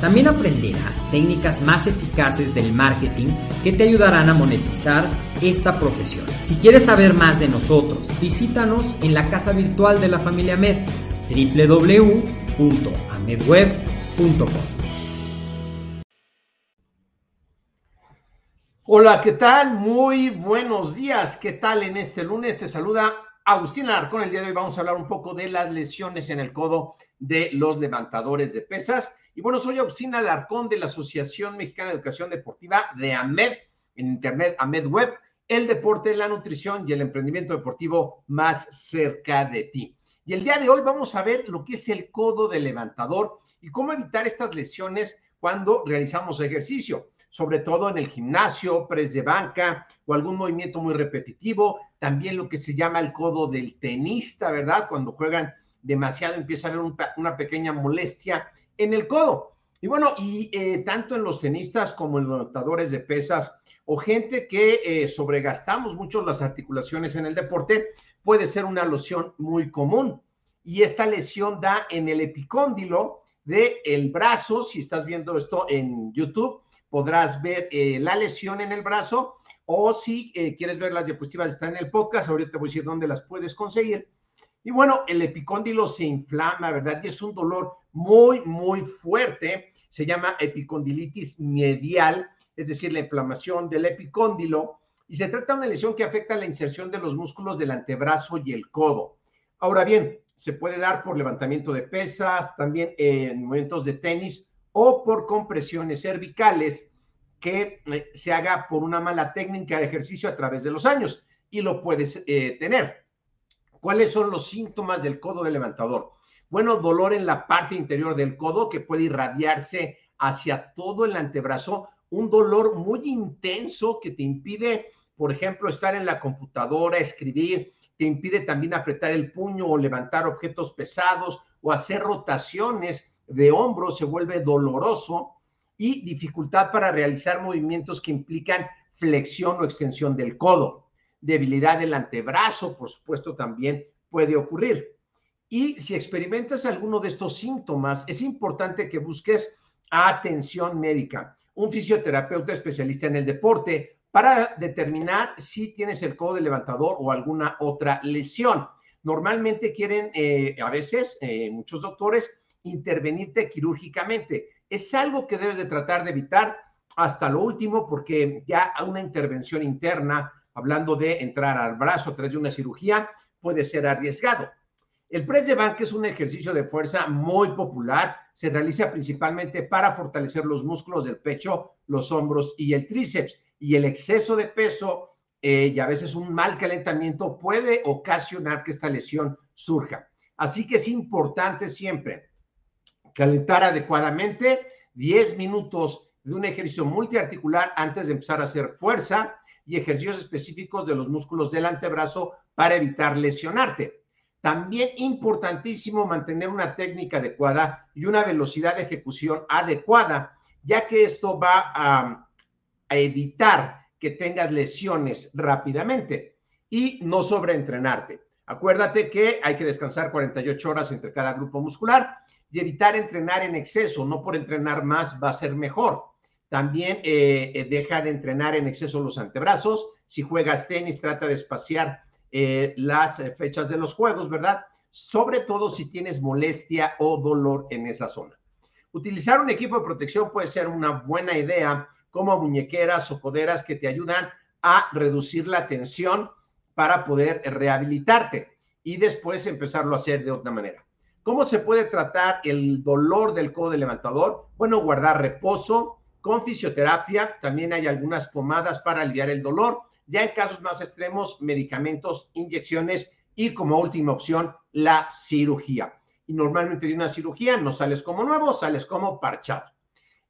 También aprenderás técnicas más eficaces del marketing que te ayudarán a monetizar esta profesión. Si quieres saber más de nosotros, visítanos en la casa virtual de la familia Med, www.amedweb.com. Hola, ¿qué tal? Muy buenos días. ¿Qué tal en este lunes? Te saluda Agustín Alarcón. El día de hoy vamos a hablar un poco de las lesiones en el codo de los levantadores de pesas. Y bueno, soy Agustín Alarcón de la Asociación Mexicana de Educación Deportiva de AMED, en Internet, AMED Web, el deporte, la nutrición y el emprendimiento deportivo más cerca de ti. Y el día de hoy vamos a ver lo que es el codo del levantador y cómo evitar estas lesiones cuando realizamos ejercicio sobre todo en el gimnasio, pres de banca o algún movimiento muy repetitivo. También lo que se llama el codo del tenista, ¿verdad? Cuando juegan demasiado empieza a haber una pequeña molestia en el codo. Y bueno, y eh, tanto en los tenistas como en los notadores de pesas o gente que eh, sobregastamos mucho las articulaciones en el deporte, puede ser una lesión muy común. Y esta lesión da en el epicóndilo del el brazo, si estás viendo esto en YouTube, podrás ver eh, la lesión en el brazo o si quieres ver las diapositivas están en el podcast, ahorita te voy a decir dónde las puedes conseguir. Y bueno, el epicóndilo se inflama, ¿verdad? Y es un dolor muy, muy fuerte. Se llama epicondilitis medial, es decir, la inflamación del epicóndilo. Y se trata de una lesión que afecta la inserción de los músculos del antebrazo y el codo. Ahora bien, se puede dar por levantamiento de pesas, también en movimientos de tenis o por compresiones cervicales que eh, se haga por una mala técnica de ejercicio a través de los años y lo puedes eh, tener. ¿Cuáles son los síntomas del codo de levantador? Bueno, dolor en la parte interior del codo que puede irradiarse hacia todo el antebrazo, un dolor muy intenso que te impide, por ejemplo, estar en la computadora, escribir, te impide también apretar el puño o levantar objetos pesados o hacer rotaciones de hombro se vuelve doloroso y dificultad para realizar movimientos que implican flexión o extensión del codo. Debilidad del antebrazo, por supuesto, también puede ocurrir. Y si experimentas alguno de estos síntomas, es importante que busques atención médica, un fisioterapeuta especialista en el deporte para determinar si tienes el codo de levantador o alguna otra lesión. Normalmente quieren, eh, a veces, eh, muchos doctores intervenirte quirúrgicamente. Es algo que debes de tratar de evitar hasta lo último porque ya una intervención interna, hablando de entrar al brazo a través de una cirugía, puede ser arriesgado. El press de banca es un ejercicio de fuerza muy popular. Se realiza principalmente para fortalecer los músculos del pecho, los hombros y el tríceps. Y el exceso de peso eh, y a veces un mal calentamiento puede ocasionar que esta lesión surja. Así que es importante siempre calentar adecuadamente 10 minutos de un ejercicio multiarticular antes de empezar a hacer fuerza y ejercicios específicos de los músculos del antebrazo para evitar lesionarte. También importantísimo mantener una técnica adecuada y una velocidad de ejecución adecuada, ya que esto va a, a evitar que tengas lesiones rápidamente y no sobreentrenarte. Acuérdate que hay que descansar 48 horas entre cada grupo muscular y evitar entrenar en exceso, no por entrenar más va a ser mejor. También eh, eh, deja de entrenar en exceso los antebrazos. Si juegas tenis, trata de espaciar eh, las fechas de los juegos, ¿verdad? Sobre todo si tienes molestia o dolor en esa zona. Utilizar un equipo de protección puede ser una buena idea, como muñequeras o coderas que te ayudan a reducir la tensión para poder rehabilitarte y después empezarlo a hacer de otra manera. ¿Cómo se puede tratar el dolor del codo del levantador? Bueno, guardar reposo con fisioterapia. También hay algunas pomadas para aliviar el dolor. Ya en casos más extremos, medicamentos, inyecciones y como última opción, la cirugía. Y normalmente de una cirugía no sales como nuevo, sales como parchado.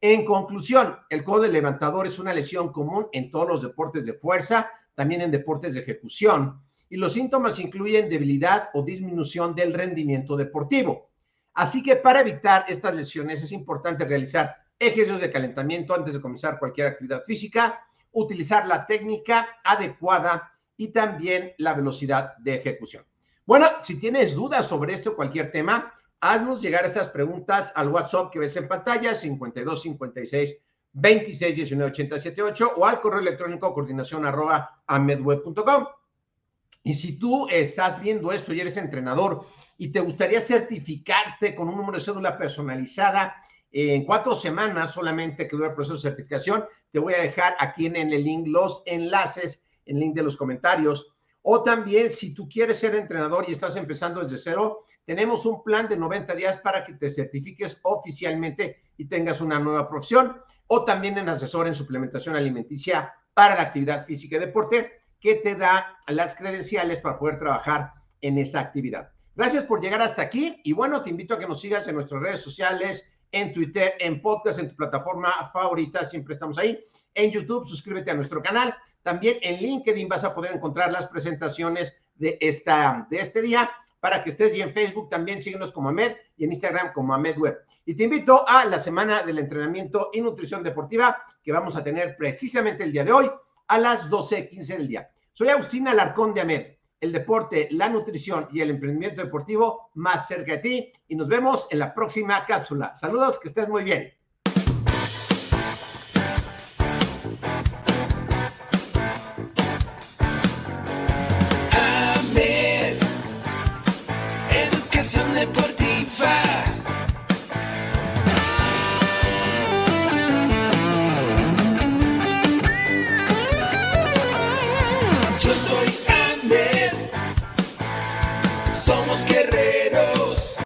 En conclusión, el codo del levantador es una lesión común en todos los deportes de fuerza, también en deportes de ejecución y los síntomas incluyen debilidad o disminución del rendimiento deportivo. Así que para evitar estas lesiones es importante realizar ejercicios de calentamiento antes de comenzar cualquier actividad física, utilizar la técnica adecuada y también la velocidad de ejecución. Bueno, si tienes dudas sobre esto o cualquier tema, haznos llegar esas preguntas al WhatsApp que ves en pantalla, 52 56 26 19 878 o al correo electrónico coordinación arroba amedweb.com. Y si tú estás viendo esto y eres entrenador y te gustaría certificarte con un número de cédula personalizada en cuatro semanas solamente que dura el proceso de certificación, te voy a dejar aquí en el link los enlaces, en el link de los comentarios. O también, si tú quieres ser entrenador y estás empezando desde cero, tenemos un plan de 90 días para que te certifiques oficialmente y tengas una nueva profesión. O también en asesor en suplementación alimenticia para la actividad física y deporte que te da las credenciales para poder trabajar en esa actividad. Gracias por llegar hasta aquí y bueno, te invito a que nos sigas en nuestras redes sociales, en Twitter, en podcast, en tu plataforma favorita, siempre estamos ahí. En YouTube, suscríbete a nuestro canal. También en LinkedIn vas a poder encontrar las presentaciones de, esta, de este día para que estés y en Facebook también síguenos como Ahmed y en Instagram como Ahmed Web. Y te invito a la semana del entrenamiento y nutrición deportiva que vamos a tener precisamente el día de hoy a las 12.15 del día. Soy Agustín Alarcón de AMED, el deporte, la nutrición y el emprendimiento deportivo más cerca de ti y nos vemos en la próxima cápsula. Saludos, que estés muy bien. Deportiva.